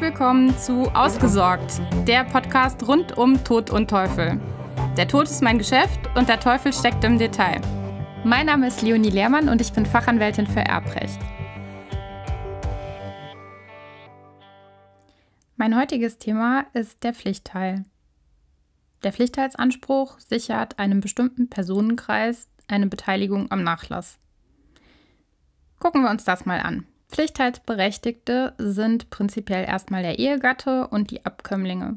Willkommen zu Ausgesorgt, der Podcast rund um Tod und Teufel. Der Tod ist mein Geschäft und der Teufel steckt im Detail. Mein Name ist Leonie Lehrmann und ich bin Fachanwältin für Erbrecht. Mein heutiges Thema ist der Pflichtteil. Der Pflichtteilsanspruch sichert einem bestimmten Personenkreis eine Beteiligung am Nachlass. Gucken wir uns das mal an. Pflichtteilsberechtigte sind prinzipiell erstmal der Ehegatte und die Abkömmlinge,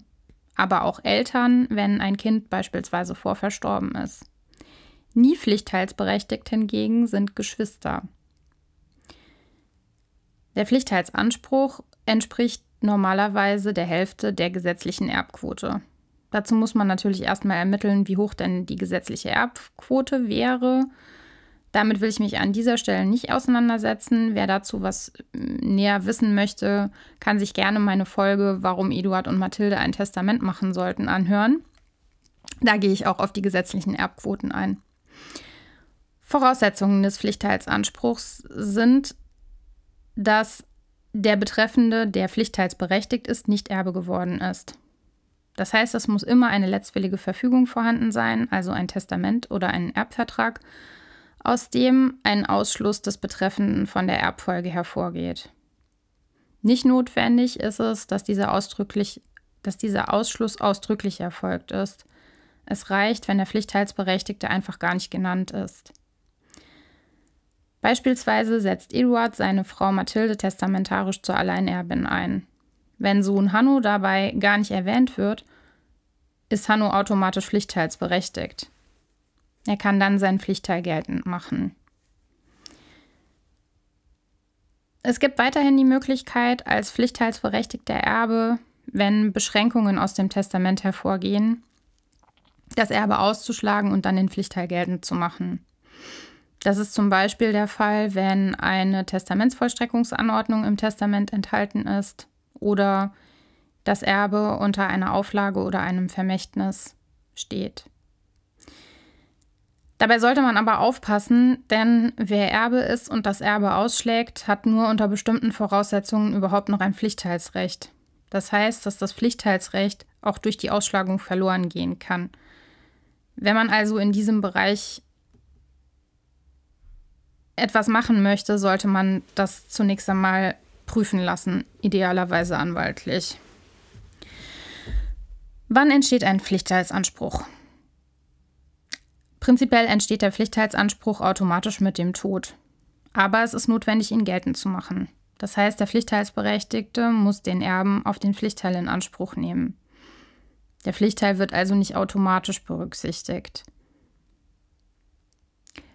aber auch Eltern, wenn ein Kind beispielsweise vorverstorben ist. Nie pflichtteilsberechtigt hingegen sind Geschwister. Der Pflichtteilsanspruch entspricht normalerweise der Hälfte der gesetzlichen Erbquote. Dazu muss man natürlich erstmal ermitteln, wie hoch denn die gesetzliche Erbquote wäre damit will ich mich an dieser Stelle nicht auseinandersetzen. Wer dazu was äh, näher wissen möchte, kann sich gerne meine Folge, warum Eduard und Mathilde ein Testament machen sollten, anhören. Da gehe ich auch auf die gesetzlichen Erbquoten ein. Voraussetzungen des Pflichtteilsanspruchs sind, dass der Betreffende, der pflichtteilsberechtigt ist, nicht Erbe geworden ist. Das heißt, es muss immer eine letztwillige Verfügung vorhanden sein, also ein Testament oder ein Erbvertrag aus dem ein Ausschluss des Betreffenden von der Erbfolge hervorgeht. Nicht notwendig ist es, dass dieser, ausdrücklich, dass dieser Ausschluss ausdrücklich erfolgt ist. Es reicht, wenn der Pflichtteilsberechtigte einfach gar nicht genannt ist. Beispielsweise setzt Eduard seine Frau Mathilde testamentarisch zur Alleinerbin ein. Wenn Sohn Hanno dabei gar nicht erwähnt wird, ist Hanno automatisch pflichtteilsberechtigt. Er kann dann seinen Pflichtteil geltend machen. Es gibt weiterhin die Möglichkeit, als pflichtteilsberechtigter Erbe, wenn Beschränkungen aus dem Testament hervorgehen, das Erbe auszuschlagen und dann den Pflichtteil geltend zu machen. Das ist zum Beispiel der Fall, wenn eine Testamentsvollstreckungsanordnung im Testament enthalten ist oder das Erbe unter einer Auflage oder einem Vermächtnis steht. Dabei sollte man aber aufpassen, denn wer Erbe ist und das Erbe ausschlägt, hat nur unter bestimmten Voraussetzungen überhaupt noch ein Pflichtteilsrecht. Das heißt, dass das Pflichtteilsrecht auch durch die Ausschlagung verloren gehen kann. Wenn man also in diesem Bereich etwas machen möchte, sollte man das zunächst einmal prüfen lassen, idealerweise anwaltlich. Wann entsteht ein Pflichtteilsanspruch? Prinzipiell entsteht der Pflichtteilsanspruch automatisch mit dem Tod. Aber es ist notwendig, ihn geltend zu machen. Das heißt, der Pflichtteilsberechtigte muss den Erben auf den Pflichtteil in Anspruch nehmen. Der Pflichtteil wird also nicht automatisch berücksichtigt.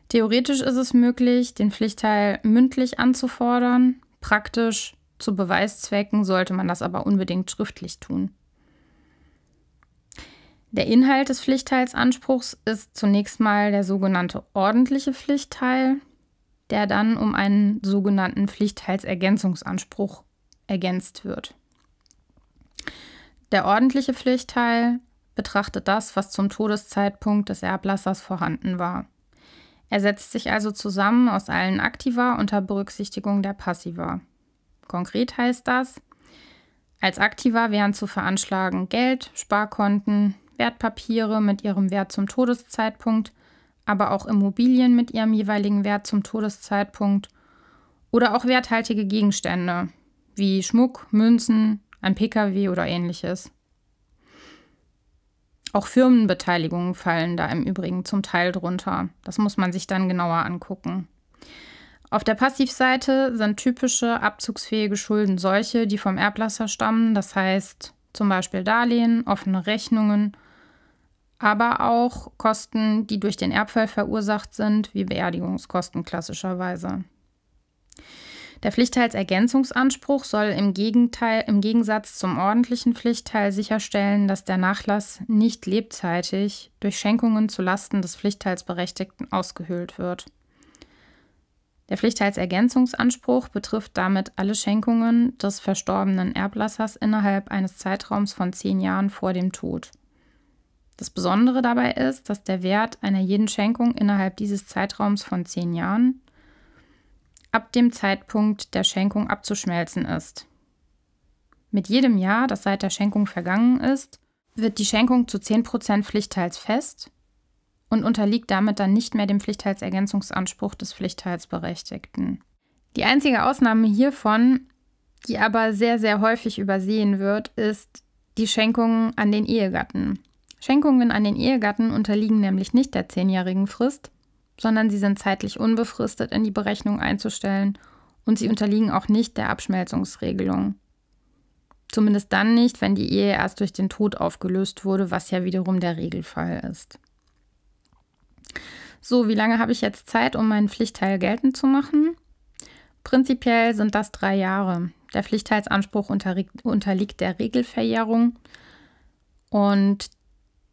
Theoretisch ist es möglich, den Pflichtteil mündlich anzufordern. Praktisch zu Beweiszwecken sollte man das aber unbedingt schriftlich tun. Der Inhalt des Pflichtteilsanspruchs ist zunächst mal der sogenannte ordentliche Pflichtteil, der dann um einen sogenannten Pflichtteilsergänzungsanspruch ergänzt wird. Der ordentliche Pflichtteil betrachtet das, was zum Todeszeitpunkt des Erblassers vorhanden war. Er setzt sich also zusammen aus allen Aktiva unter Berücksichtigung der Passiva. Konkret heißt das, als Aktiva wären zu veranschlagen Geld, Sparkonten, Wertpapiere mit ihrem Wert zum Todeszeitpunkt, aber auch Immobilien mit ihrem jeweiligen Wert zum Todeszeitpunkt oder auch werthaltige Gegenstände wie Schmuck, Münzen, ein Pkw oder ähnliches. Auch Firmenbeteiligungen fallen da im Übrigen zum Teil drunter. Das muss man sich dann genauer angucken. Auf der Passivseite sind typische abzugsfähige Schulden solche, die vom Erblasser stammen, das heißt zum Beispiel Darlehen, offene Rechnungen aber auch Kosten, die durch den Erbfall verursacht sind, wie Beerdigungskosten klassischerweise. Der Pflichtteilsergänzungsanspruch soll im, Gegenteil, im Gegensatz zum ordentlichen Pflichtteil sicherstellen, dass der Nachlass nicht lebzeitig durch Schenkungen zu Lasten des Pflichtteilsberechtigten ausgehöhlt wird. Der Pflichtteilsergänzungsanspruch betrifft damit alle Schenkungen des verstorbenen Erblassers innerhalb eines Zeitraums von zehn Jahren vor dem Tod. Das Besondere dabei ist, dass der Wert einer jeden Schenkung innerhalb dieses Zeitraums von zehn Jahren ab dem Zeitpunkt der Schenkung abzuschmelzen ist. Mit jedem Jahr, das seit der Schenkung vergangen ist, wird die Schenkung zu 10% Pflichtteils und unterliegt damit dann nicht mehr dem Pflichtteilsergänzungsanspruch des Pflichtteilsberechtigten. Die einzige Ausnahme hiervon, die aber sehr, sehr häufig übersehen wird, ist die Schenkung an den Ehegatten. Schenkungen an den Ehegatten unterliegen nämlich nicht der zehnjährigen Frist, sondern sie sind zeitlich unbefristet in die Berechnung einzustellen und sie unterliegen auch nicht der Abschmelzungsregelung. Zumindest dann nicht, wenn die Ehe erst durch den Tod aufgelöst wurde, was ja wiederum der Regelfall ist. So, wie lange habe ich jetzt Zeit, um meinen Pflichtteil geltend zu machen? Prinzipiell sind das drei Jahre. Der Pflichtteilsanspruch unterliegt der Regelverjährung und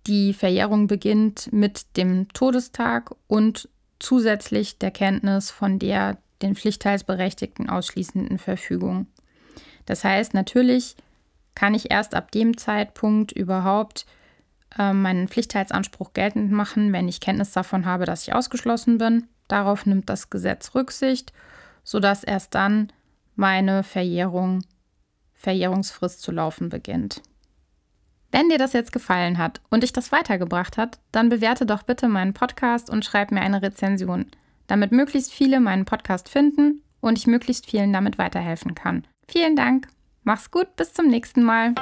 die Verjährung beginnt mit dem Todestag und zusätzlich der Kenntnis von der den Pflichtteilsberechtigten ausschließenden Verfügung. Das heißt, natürlich kann ich erst ab dem Zeitpunkt überhaupt äh, meinen Pflichtteilsanspruch geltend machen, wenn ich Kenntnis davon habe, dass ich ausgeschlossen bin. Darauf nimmt das Gesetz Rücksicht, sodass erst dann meine Verjährung, Verjährungsfrist zu laufen beginnt. Wenn dir das jetzt gefallen hat und dich das weitergebracht hat, dann bewerte doch bitte meinen Podcast und schreib mir eine Rezension, damit möglichst viele meinen Podcast finden und ich möglichst vielen damit weiterhelfen kann. Vielen Dank. Mach's gut, bis zum nächsten Mal.